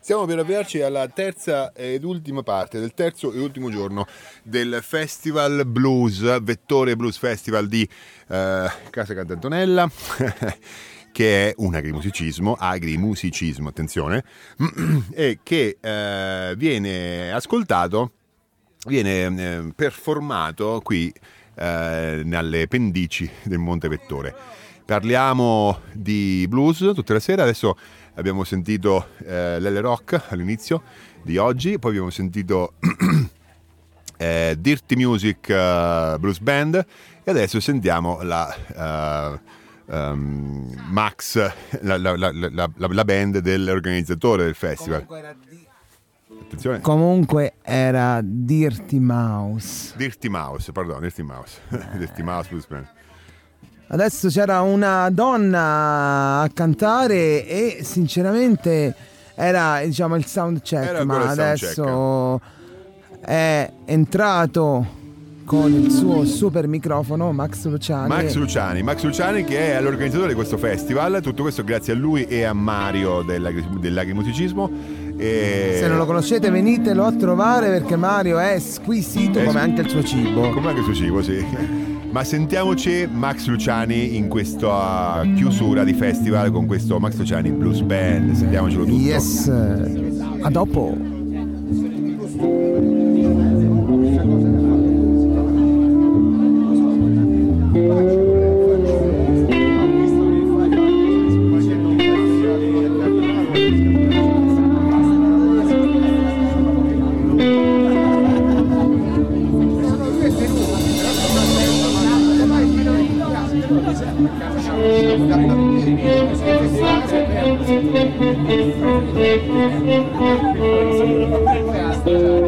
Stiamo per avviarci alla terza ed ultima parte del terzo e ultimo giorno del Festival Blues, Vettore Blues Festival di eh, Casa Cantantonella. che è un agrimusicismo, agrimusicismo, attenzione, e che eh, viene ascoltato, viene eh, performato qui eh, nelle pendici del Monte Vettore. Parliamo di blues tutta la sera, adesso abbiamo sentito eh, l'L Rock all'inizio di oggi, poi abbiamo sentito eh, Dirty Music uh, Blues Band e adesso sentiamo la uh, um, Max, la, la, la, la, band dell'organizzatore del festival. Attenzione. Comunque era Dirty Mouse. Dirty Mouse, pardon, Dirty Mouse. Dirty Mouse Blues Band. Adesso c'era una donna a cantare e sinceramente era diciamo il sound check, era ma adesso check. è entrato con il suo super microfono Max Luciani. Max Luciani, Max Luciani che è l'organizzatore di questo festival, tutto questo grazie a lui e a Mario dell'agrimusicismo. E... Se non lo conoscete venitelo a trovare perché Mario è squisito come anche il suo cibo. Come anche il suo cibo, sì. Ma sentiamoci Max Luciani in questa chiusura di festival con questo Max Luciani Blues Band. Sentiamocelo tutto. Yes, a dopo. Gracias.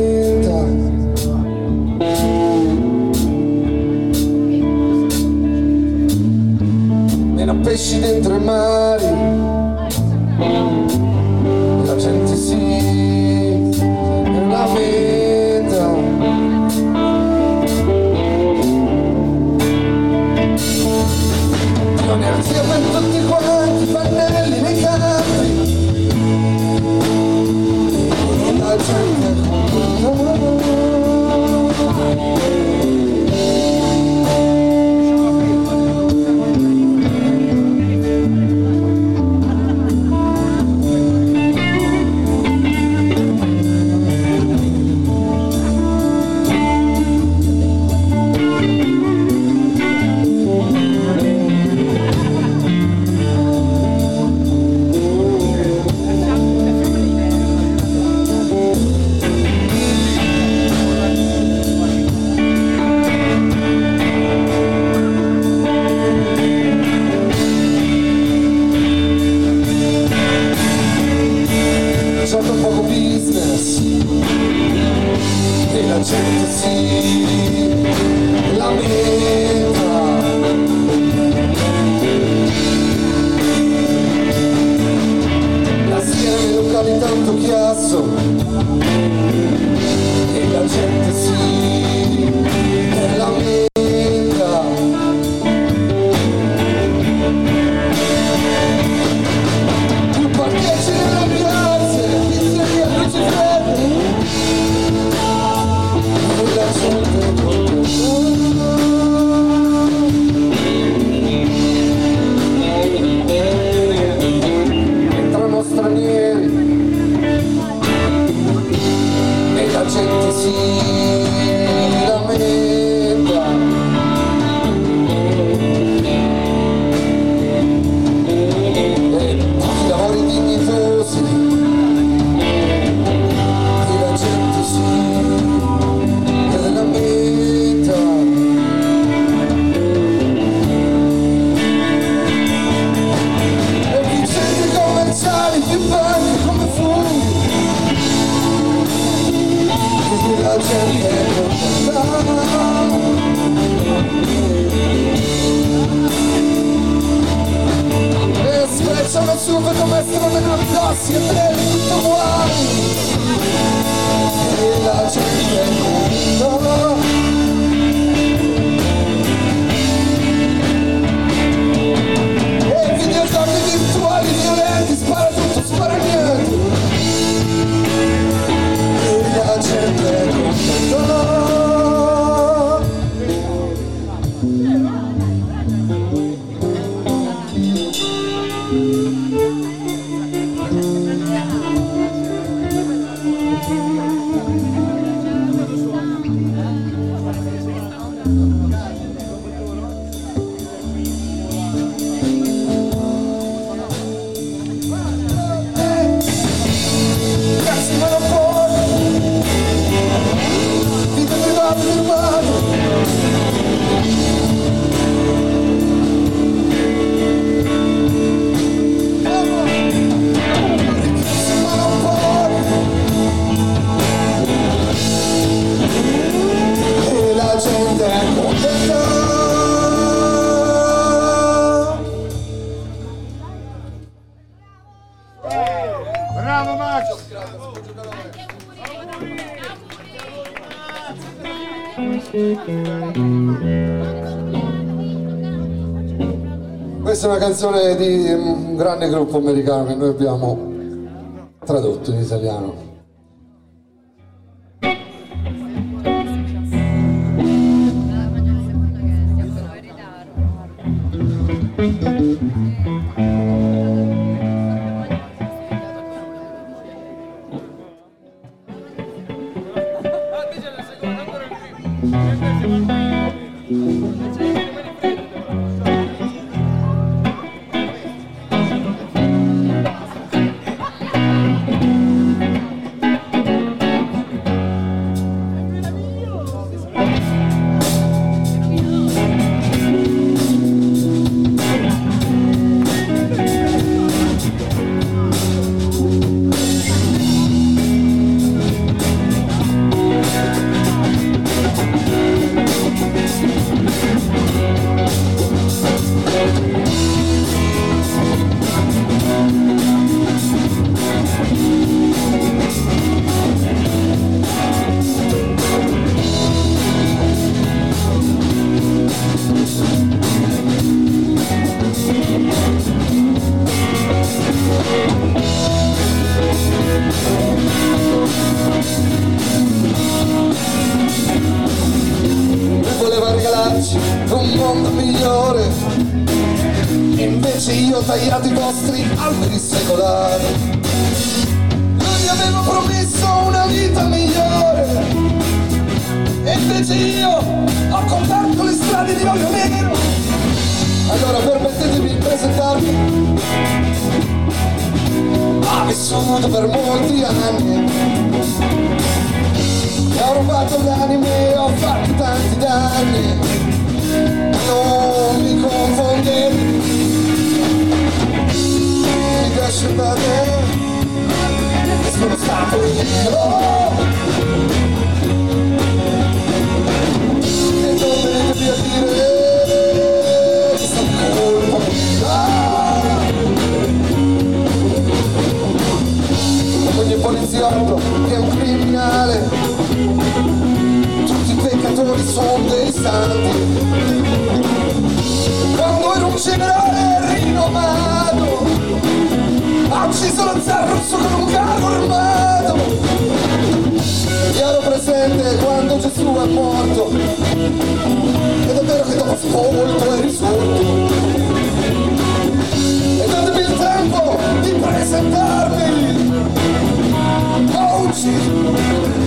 canzone di un grande gruppo americano che noi abbiamo tradotto in italiano. Quando era un generale rinomato, ha ucciso lo zar russo con un carro armato. Io presente quando Gesù è morto, ed è vero che dopo ascolto è risorto. E datemi il tempo di presentarvi Oggi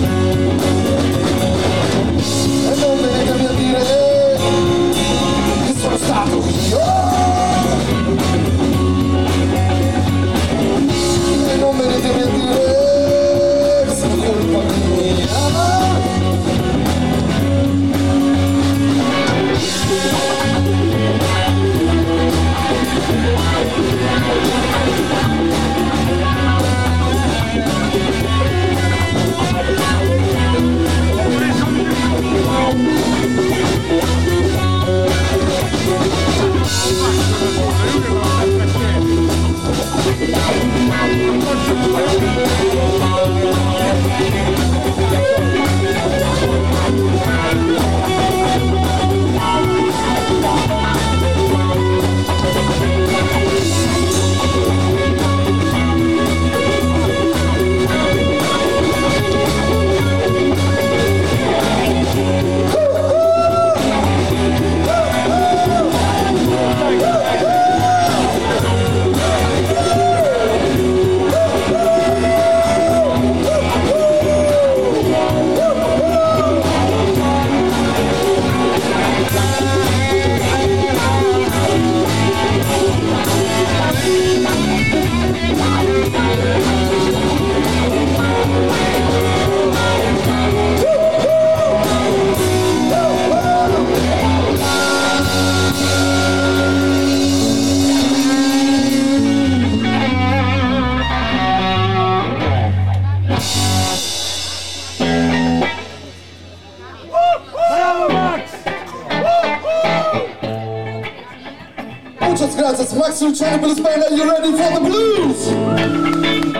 Max Luciano Blues Band, are you ready for the blues?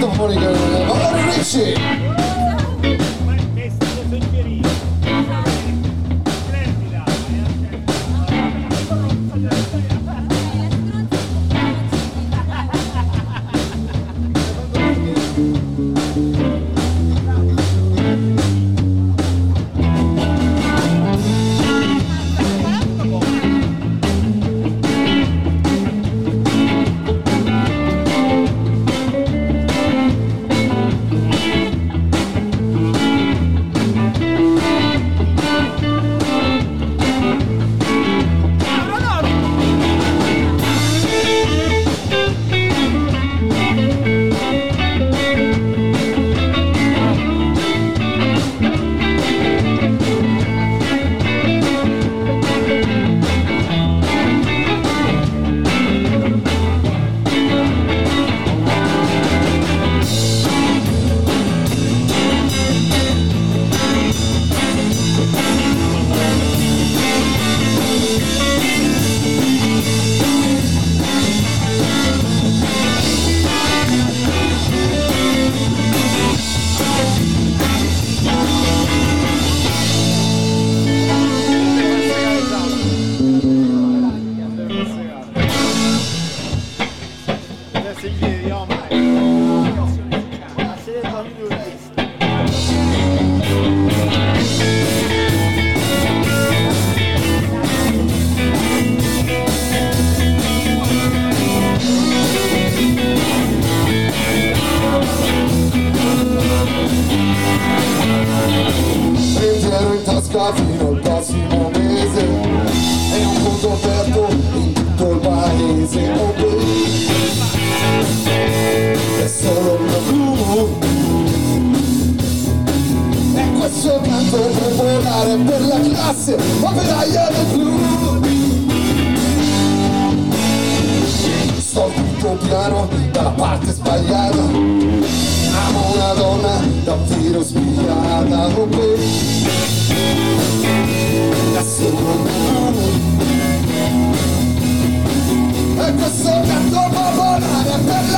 the morning, girl. All the rich shit.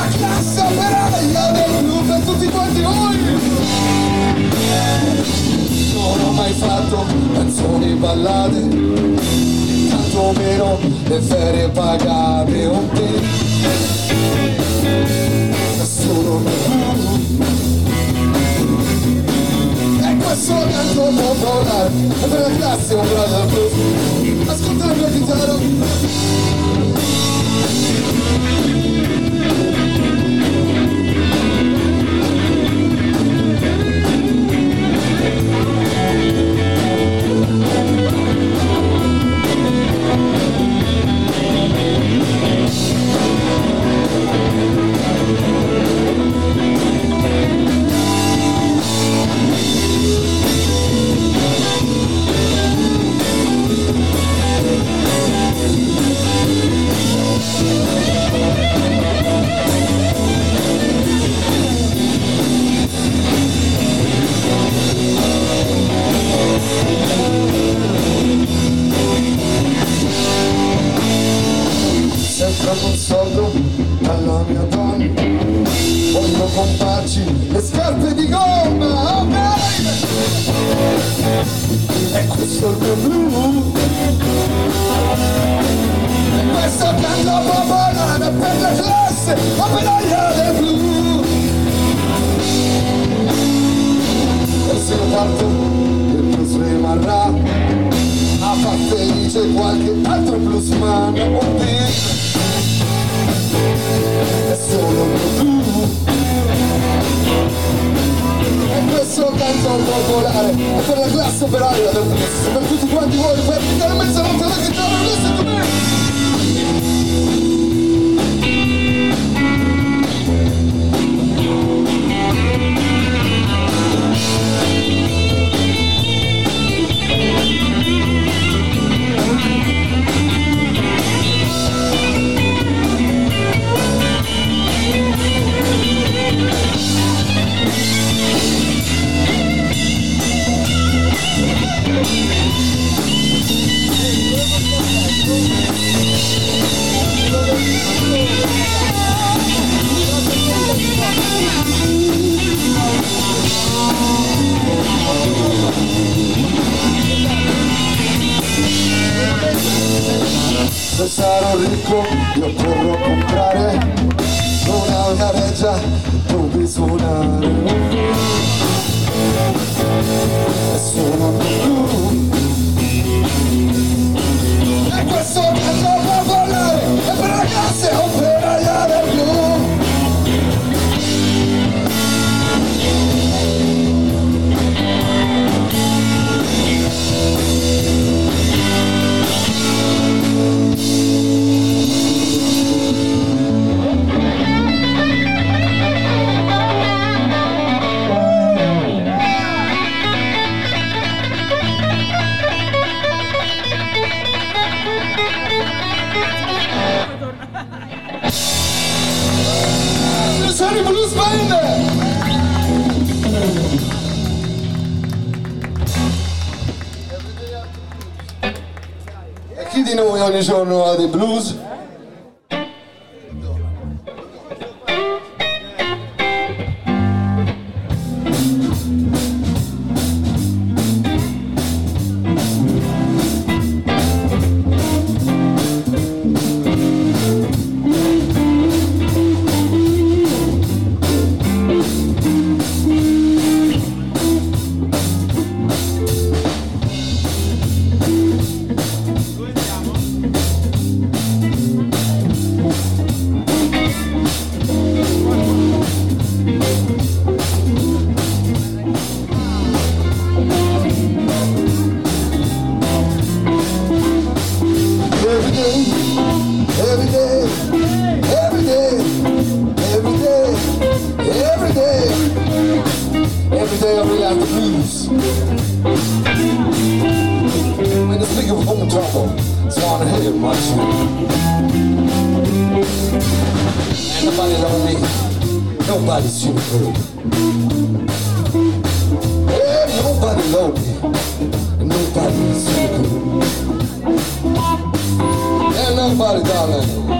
Classe operaia del blu per tutti quanti voi non ho mai fatto canzoni ballate tanto meno le ferie pagate un te solo e questo canto può volare e per la classe brother blues ascolta la mia chitarra sempre voglio comprarci le scarpe di gomma oh e questo è il mio blu. Questo canto popolare per la classe operaia del blu. E se parto il blues rimarrà. A far felice qualche altro bluesman oh baby. È solo tu e questo canto popolare per la classe operaia del blues per tutti quanti voi per dare mezzanotte alla chitarra giorno Ain't nobody, darling.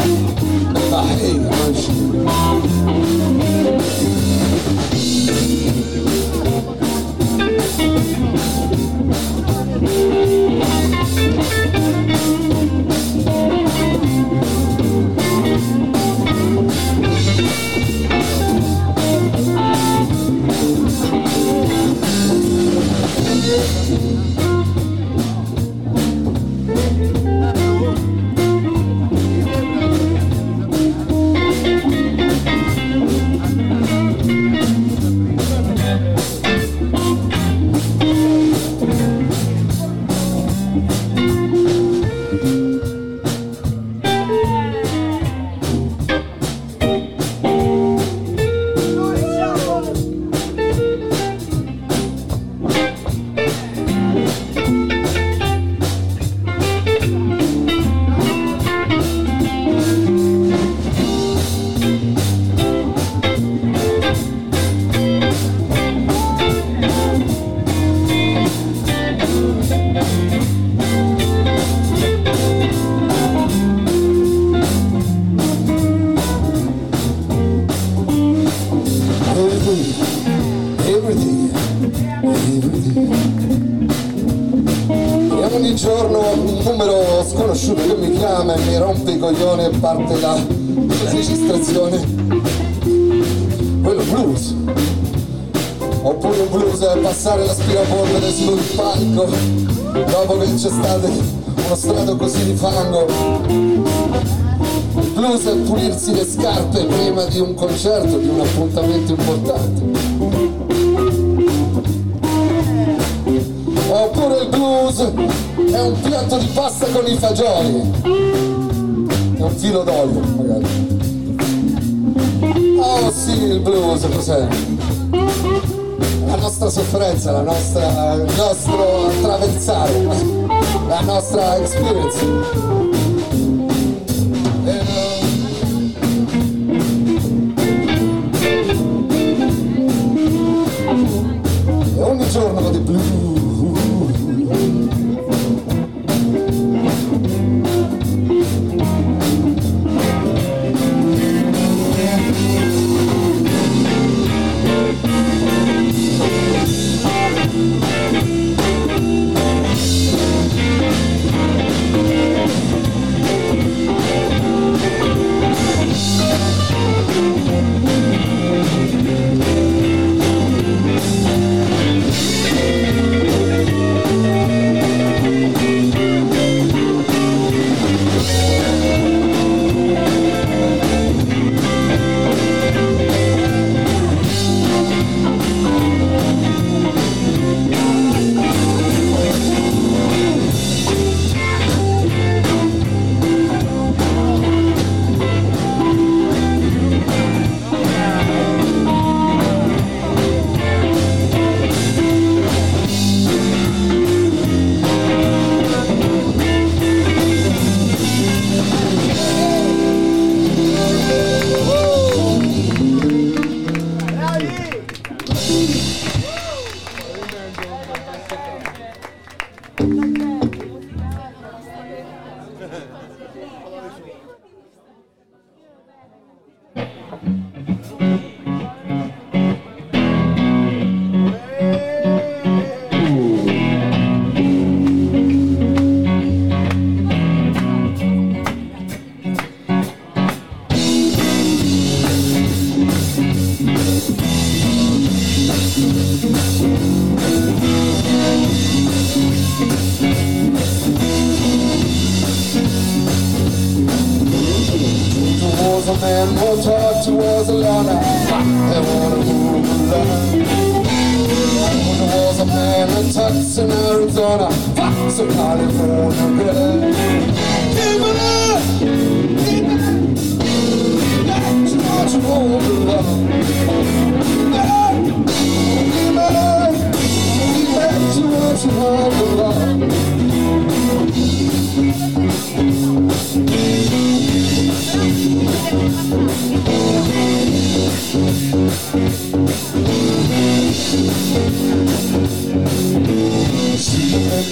Di un concerto, di un appuntamento importante oppure il blues è un piatto di pasta con i fagioli e un filo d'olio magari oh sì il blues cos'è? la nostra sofferenza, la nostra, il nostro attraversare la nostra experience. E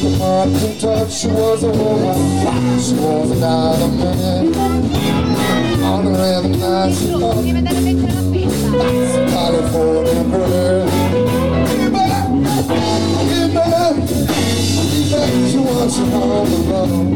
di blu She was a woman, she was another man. On the rhythm that she loved, California girl. Give back, give back, give back. She wants you all alone.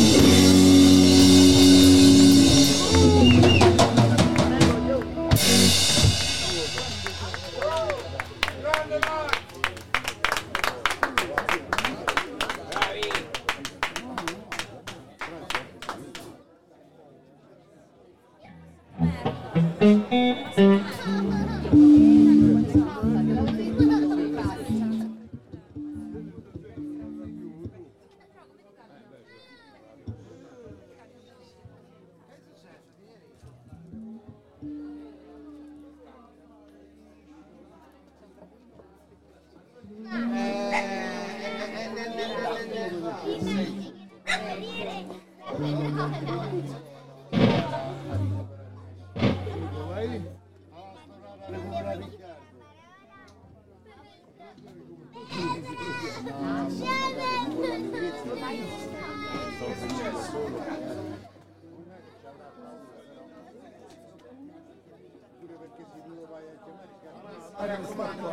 Mi raccomando,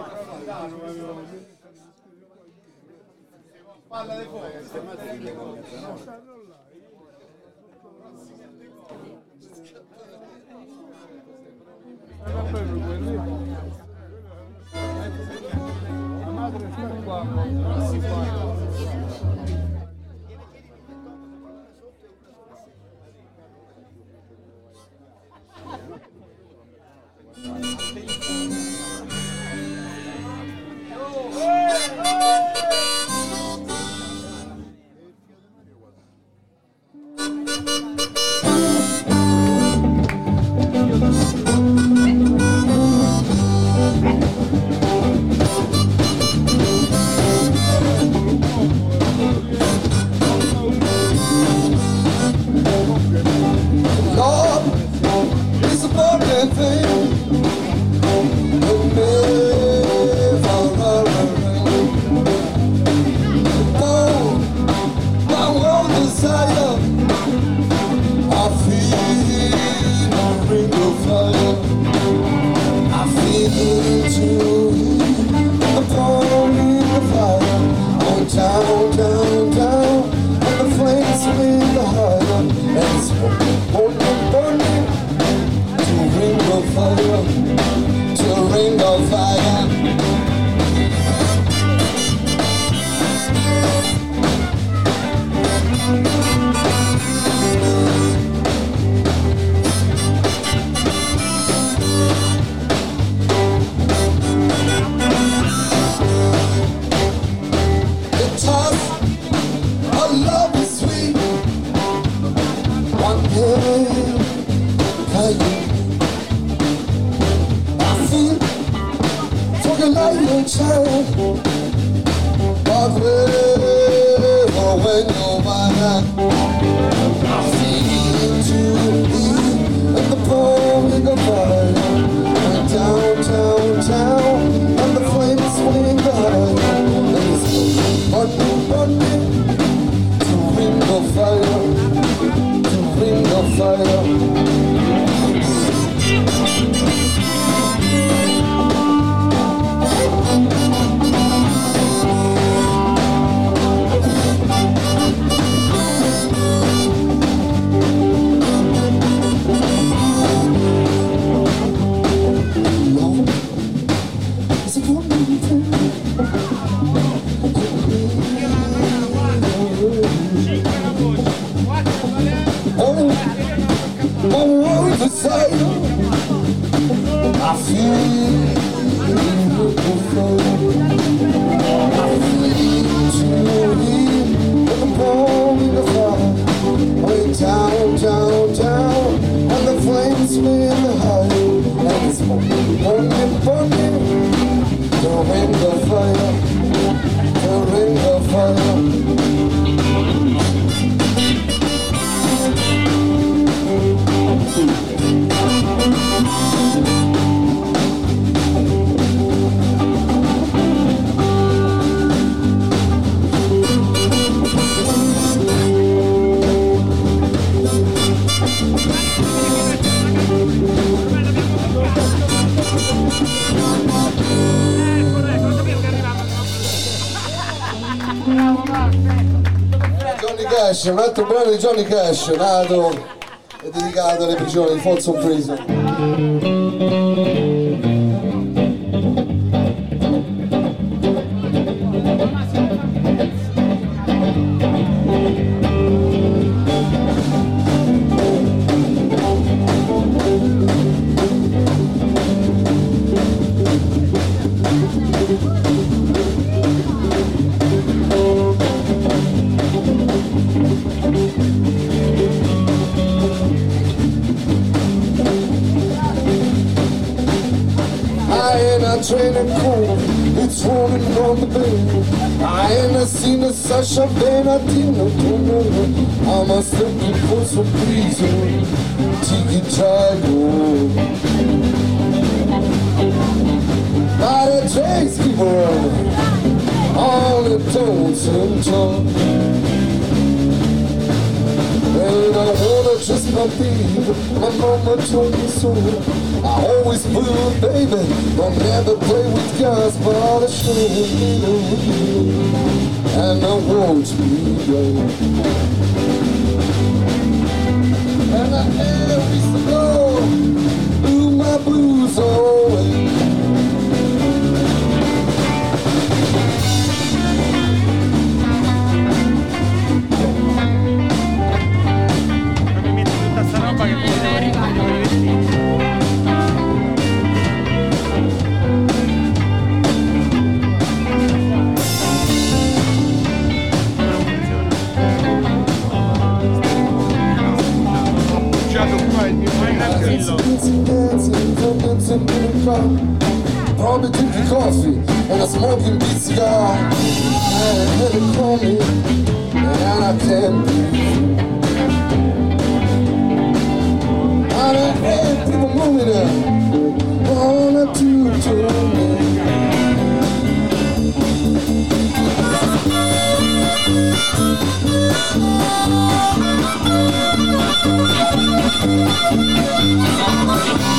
palla di fuoco, stiamo La madre sta qua. fire. Un altro brano di Johnny Cash, nato e dedicato alle prigioni di Folsom Prison. lascia appena ti non ama sempre il tuo sorriso ti chiedo But a trace keeper. All it tones and seem just my baby, my mama told me so. I always will, baby, don't never play with guys, but I sure need a real. And I won't be young. Tranquillo. dancing, dancing, dancing in the. Probably drinking coffee and a smoking big cigar. And me, and I can't breathe. I don't people moving up. Wanna do to me. Thank you.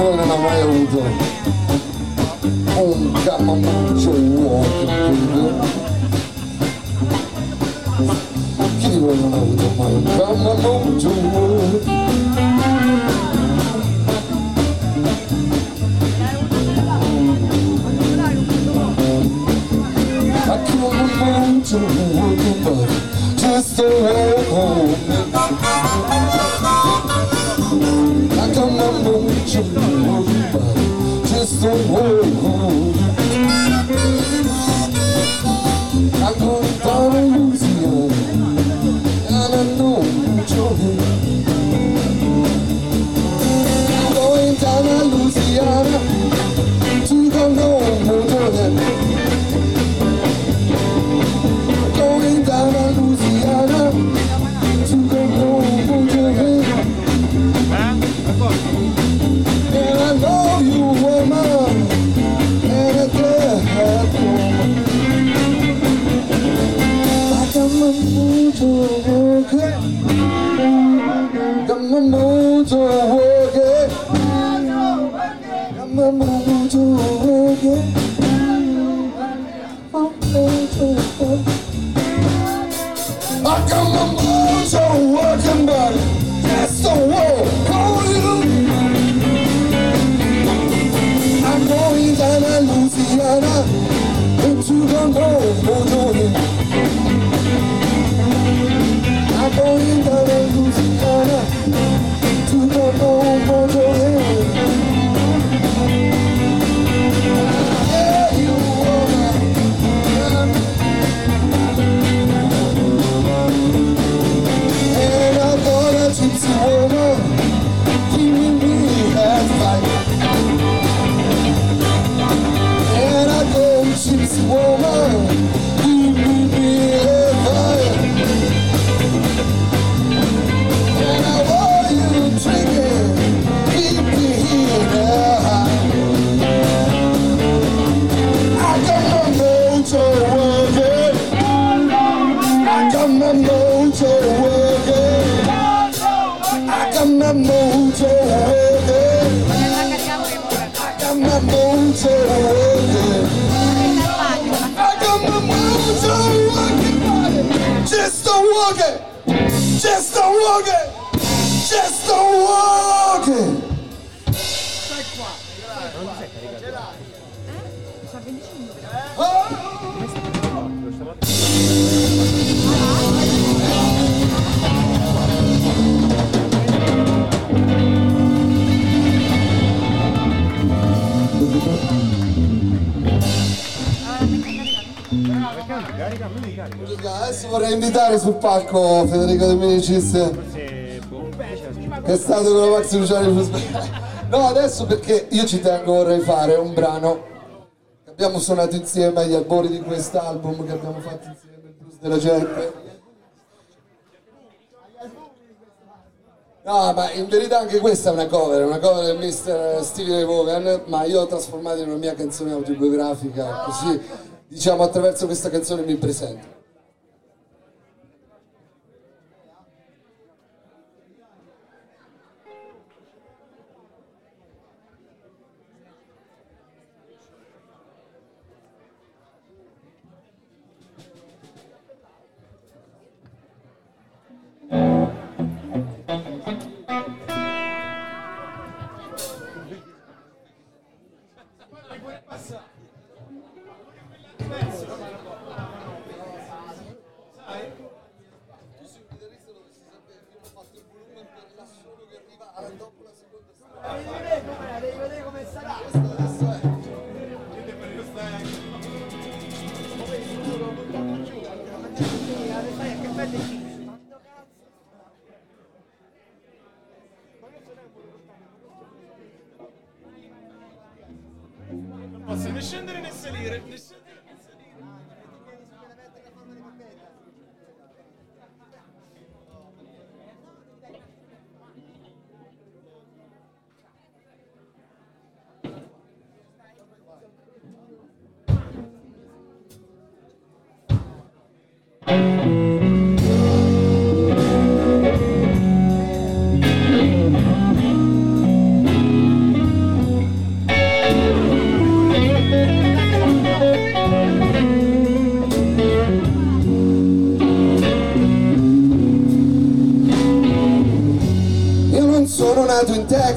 Allora chi di voi non ha mai avuto un camamuccio walking Chi di voi non ha avuto mai un camamuccio I camamuccio walking but just to have sul palco Federico De Minicis che è stato con la Max Luciani no adesso perché io ci tengo vorrei fare un brano che abbiamo suonato insieme agli albori di quest'album che abbiamo fatto insieme il blues della gente. No ma in verità anche questa è una cover una cover del mister Stevie Vaughan ma io l'ho trasformata in una mia canzone autobiografica così diciamo attraverso questa canzone mi presento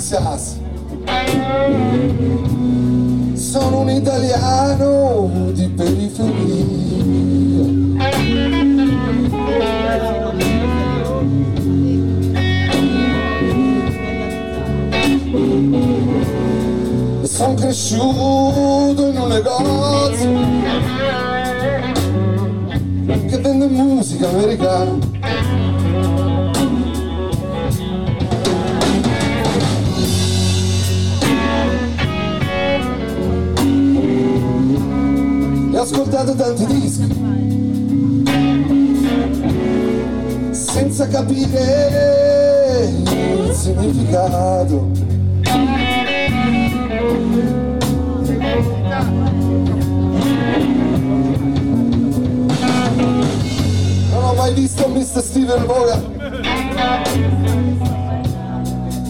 Texas. Sono un italiano di periferia. Sono cresciuto in un negozio che vende musica americana. Ascoltato tanti dischi. Senza capire il significato. Non ho mai visto Mr. Steven Voga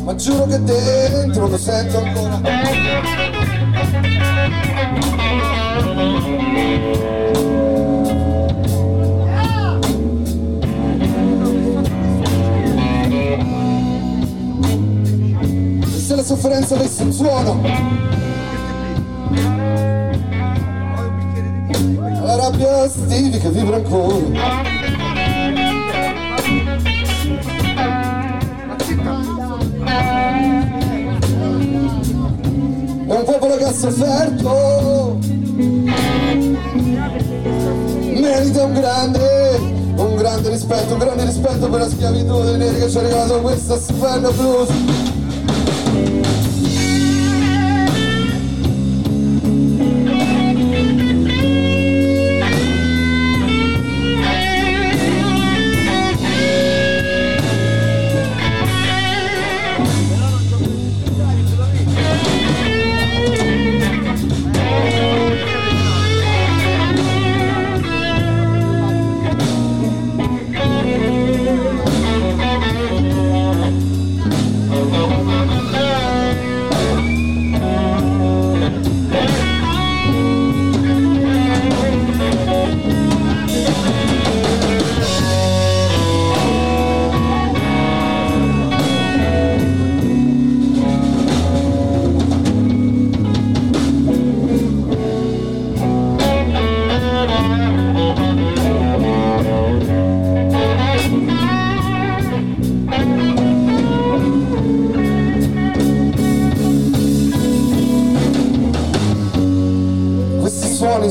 ma giuro che dentro lo sento ancora se la sofferenza avesse un suono la rabbia stivi che vibra ancora. È un popolo che ha sofferto merita un grande un grande rispetto un grande rispetto per la schiavitù dei neri che ci ha regalato questo stupendo blues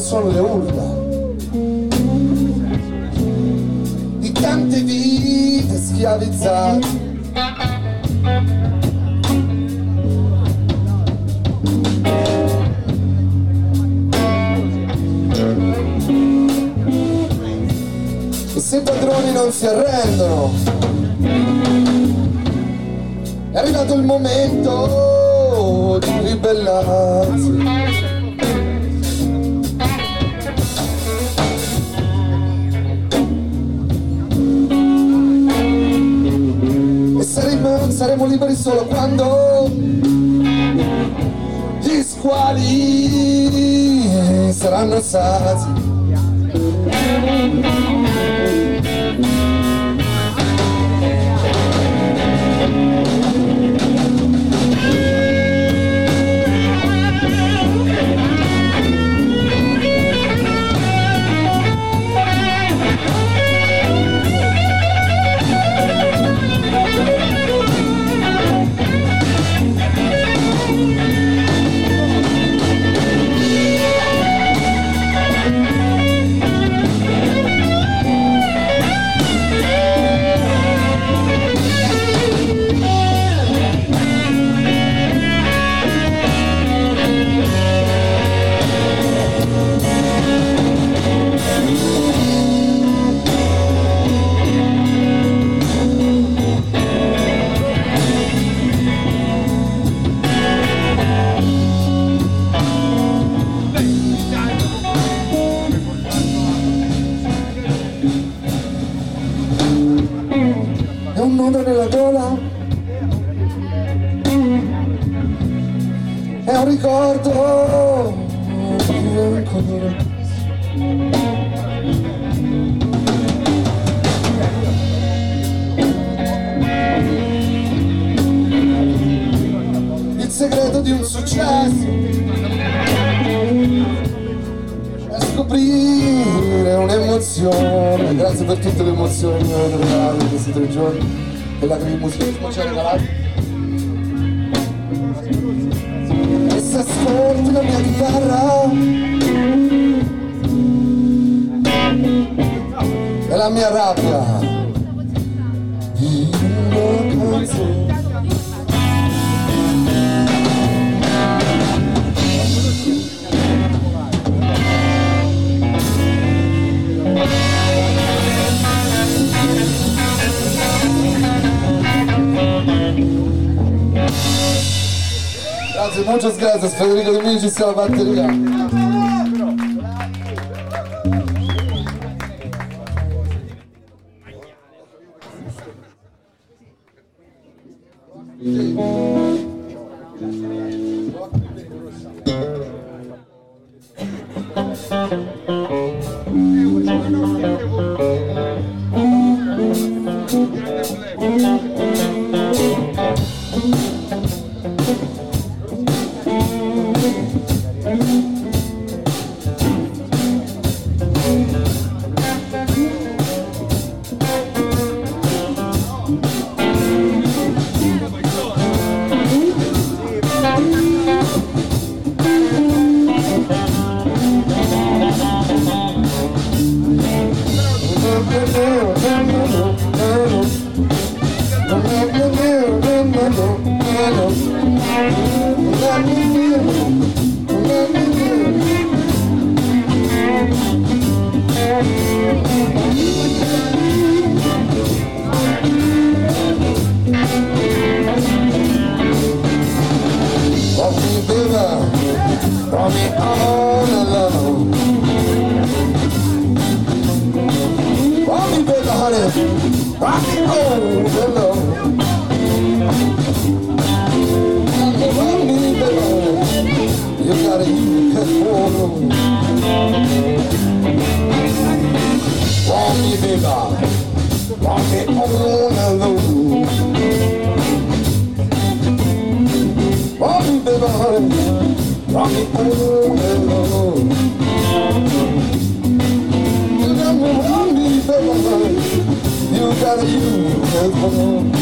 sono le urla di tante vite schiavizzate. E se i padroni non si arrendono è arrivato il momento di ribellarsi saremo, liberi solo quando gli squali saranno sazi. Successo È scoprire un'emozione Grazie per tutte le emozioni che mi avete regalato in questi tre giorni E l'agribusismo ci ha regalato E se ascolti la mia chitarra E la mia rabbia. In una canzone Grazie, muchas gracias. Federico Dominici alla batteria の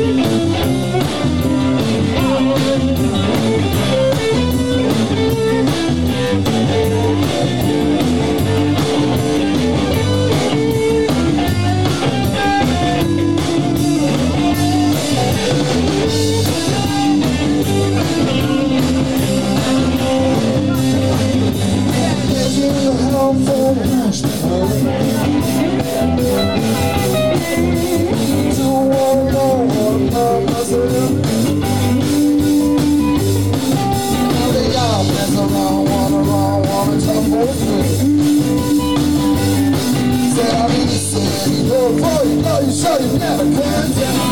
never comes down.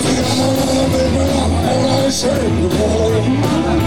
vida, amor, de verdad, ahora es el amor.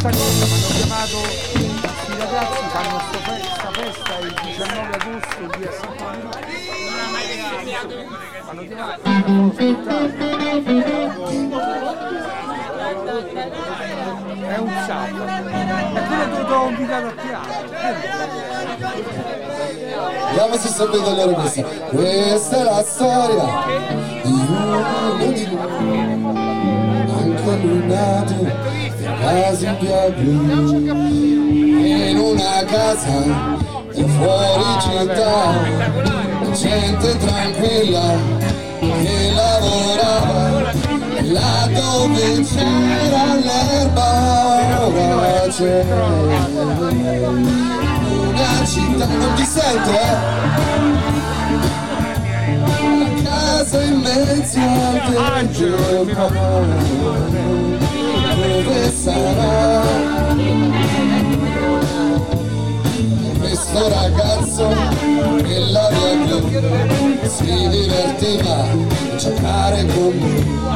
Sta cosa, mi hanno chiamato questi ragazzi, fanno sta fe- sta festa il 19 agosto lì a Santa Maria. Fanno chiamato, è un sabato. E quello che ti ho invitato a teatro. Vediamo se sapete allora questa. Questa è la storia di di noi. Anche lui nato quasi blu. In una casa di fuori città. Gente tranquilla che lavorava. Là dove c'era l'erba ora c'è una città non ti sento eh la casa in mezzo al deserto dove sarà. Questo ragazzo nella via blu si divertiva a giocare con me.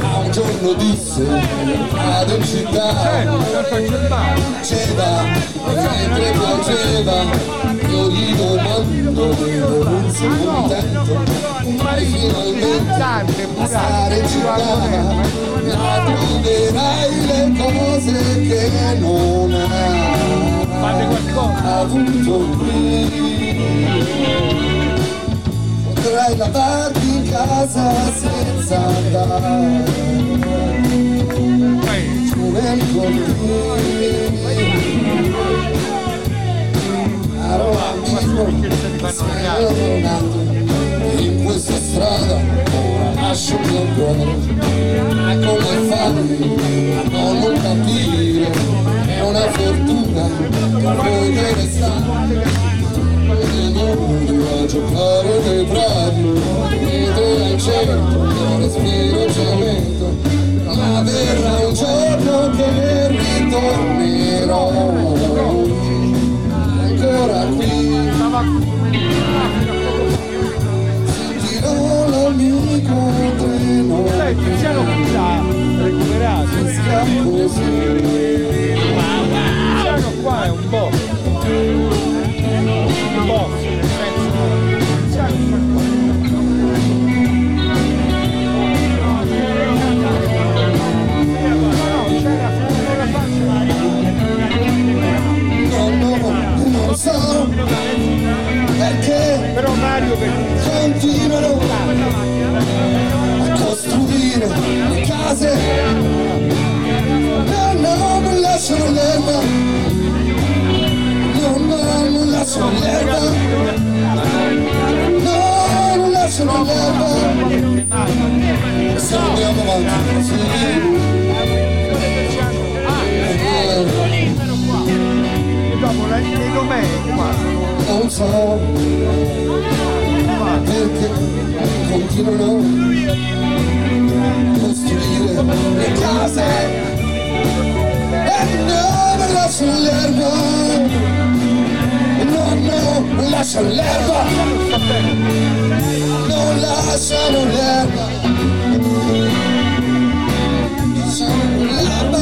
A un giorno disse vado in città. Piaceva, mentre piaceva, io gli domando dove non sei contento, mai finalmente in città, la troverai le cose che non hai avuto qui. Potrai lavarti in casa senza andare nel Sei nato in questa strada, ora il mio cuore. Ma come fai? A non? È una che ne sta a giocare nei prati. Niente al centro, io respiro cemento Ma verrà un giorno che ritornerò Sentirò l'amico treno Dai, Tiziano recuperato. Scappo Tiziano qua è un boss. Continuano a costruire le case. No no non lasciano l'erba. No no non lasciano l'erba. No non lasciano l'erba. Se andiamo avanti così non so non lasciano l'erba non lasciano l'erba lasciano l'erba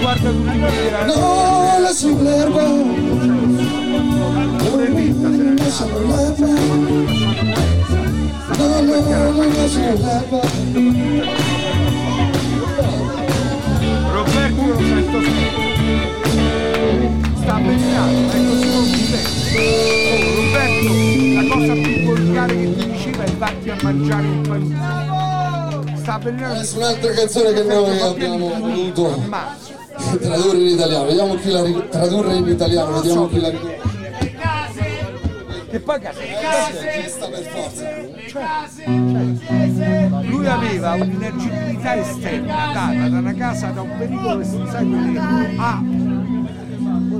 guarda tutti quelli era non lasciano l'erba non lasciano l'erba no no non lasciano l'erba Roberto lo oh, Roberto la cosa più volgare che ti diceva è vatti a mangiare un paese sta Adesso un'altra canzone che noi abbiamo voluto tradurre in italiano. Vediamo chi la ri- tradurre in italiano vediamo chi la ricorda che poi cazzo Questa per forza? Lui aveva un'energicità esterna data da una casa da un pericolo che si sa quelli ah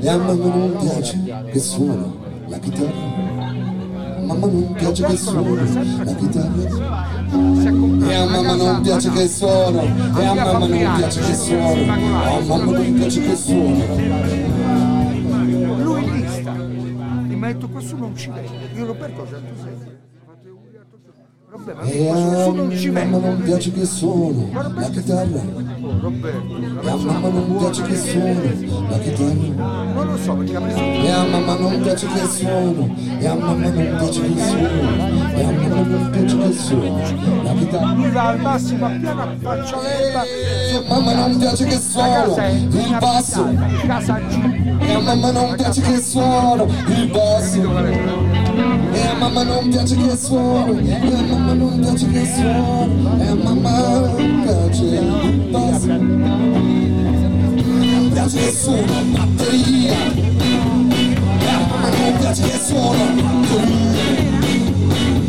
e a mamma non piace che suona la chitarra. Mamma non piace che suona la chitarra. e a mamma non piace che suona e a mamma non piace che suona a mamma non piace che suona lui lì sta e mi ha detto questo non ci vede io Roberto 106 ho fatto gli auguri a tutti. Vabbè, ma e questo a non ci mamma non piace che suona la chitarra e a persona mamma non piace che suona la chitarra non lo so perché ha preso E a mamma non piace che suono, e a mamma non piace che suono, e a mamma non piace che suono, la chitarra. lui va al massimo a piano a faccia E mamma non piace che è il basso. E a mamma non piace che suono, il basso. E a mamma non piace che suono, e a mamma non piace che suono, e a mamma non piace il basso. Piace che suono batteria, e a mamma non piace che suono batteria.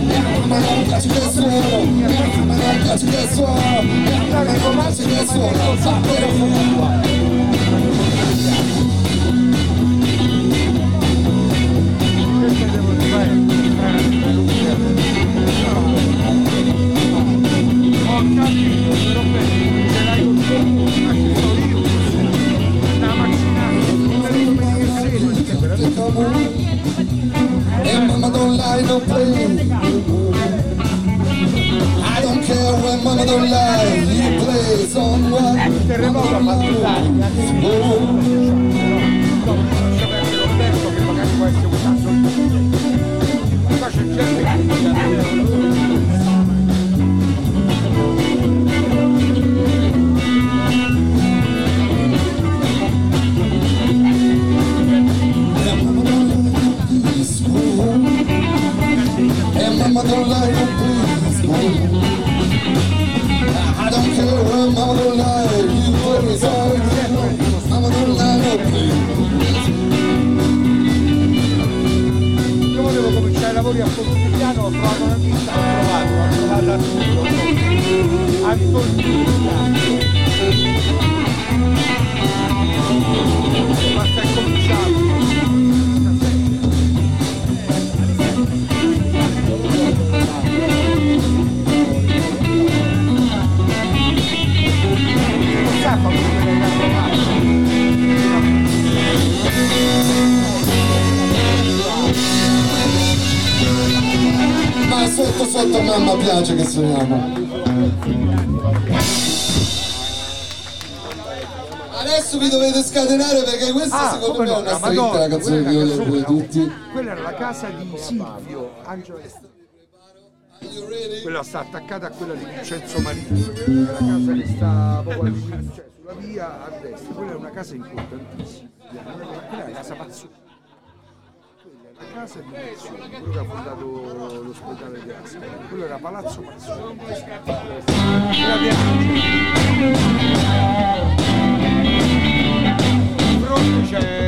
E a mamma non piace che suono, e a mamma non piace stretta la Madonna, canzone quella che è io la leggo canzone, tutti. Quella era la casa di Silvio, Angelo quella sta attaccata a quella di Vincenzo Marini, è la casa che sta proprio cioè, sulla via a destra, quella è una casa importantissima, quella è la casa è la casa di Pazzucchi, quello che ha fondato l'ospedale di Ascoli, quello era Palazzo. Quella di fronte c'è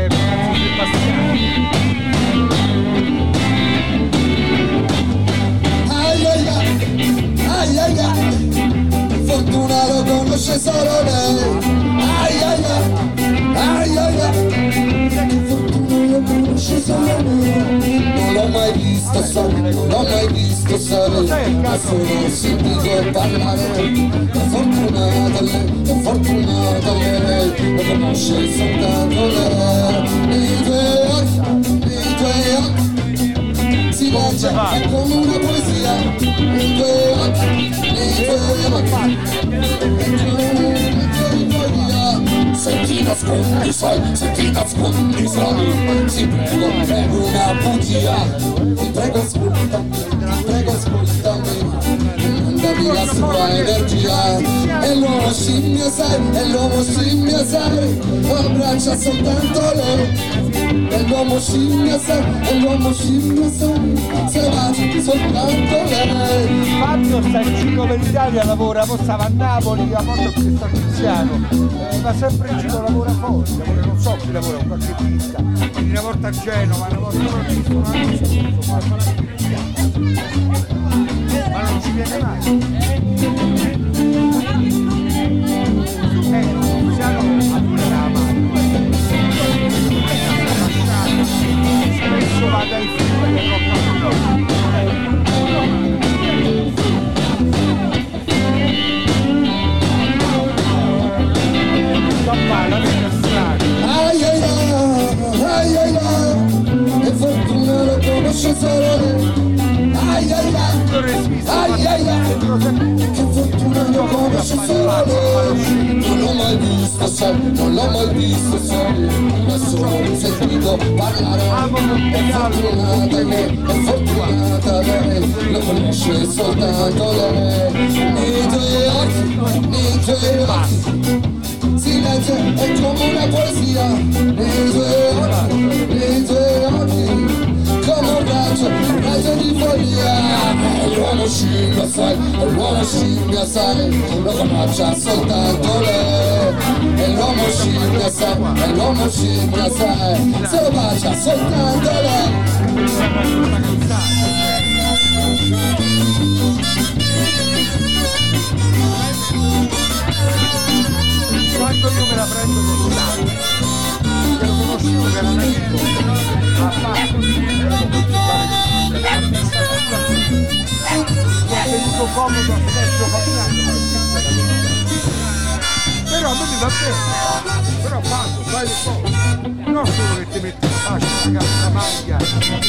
ai ai, fortuna lo conosce solo lei. Non l'ho mai visto solo, non l'ho mai visto solo, ma solo ho sentito parlare. È fortunata lei, è fortunata lei, lo conosce soltanto lei. I tuoi occhi, i tuoi occhi si legge è come una poesia. Nei tuoi occhi, se ti nascondi sai, se ti nascondi sai ti prego, prego una bugia ti prego ascolta, ti prego ascoltami mandami la sua energia è l'uomo scimmia sai, è l'uomo scimmia sai abbraccia soltanto lei è l'uomo scimmia sai, è l'uomo scimmia sai se va soltanto lei. Fabio sta in giro per l'Italia, lavora, poi stava a Napoli, a Porto che sta Tiziano, eh, va sempre in giro, lavora fuori, lavora, non so chi lavora, un quindi una volta a Genova, una volta a una volta a Pisa, ma non ci viene mai. Spesso vado ai film del rock e solo conosce solo lei non l'ho mai visto sai, non l'ho mai visto sai ma solo sentito parlare. È fortunata lei, è fortunata lei lo conosce soltanto lei. Nei tuoi occhi, nei tuoi occhi. Silenzio è come una poesia. Nei tuoi occhi, nei tuoi occhi. Come un raggio, un raggio di follia è l'uomo scimmia sai, è l'uomo scimmia sai lo conosce soltanto lei è l'uomo scimmia sai, è l'uomo scimmia sai se lo bacia soltanto lei Quando fallo, fai le cose non solo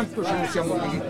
quanto ce ne siamo vinti.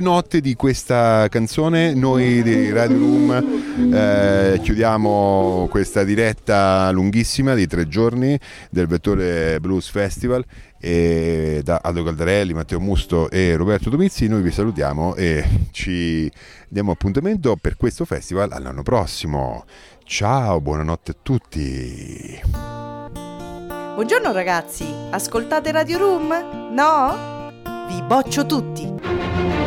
note di questa canzone noi di Radio Room eh, chiudiamo questa diretta lunghissima di tre giorni del Vettore Blues Festival e da Aldo Caldarelli, Matteo Musto e Roberto Domizzi noi vi salutiamo e ci diamo appuntamento per questo festival all'anno prossimo. Ciao, buonanotte a tutti. Buongiorno ragazzi, ascoltate Radio Room? No? Vi boccio tutti!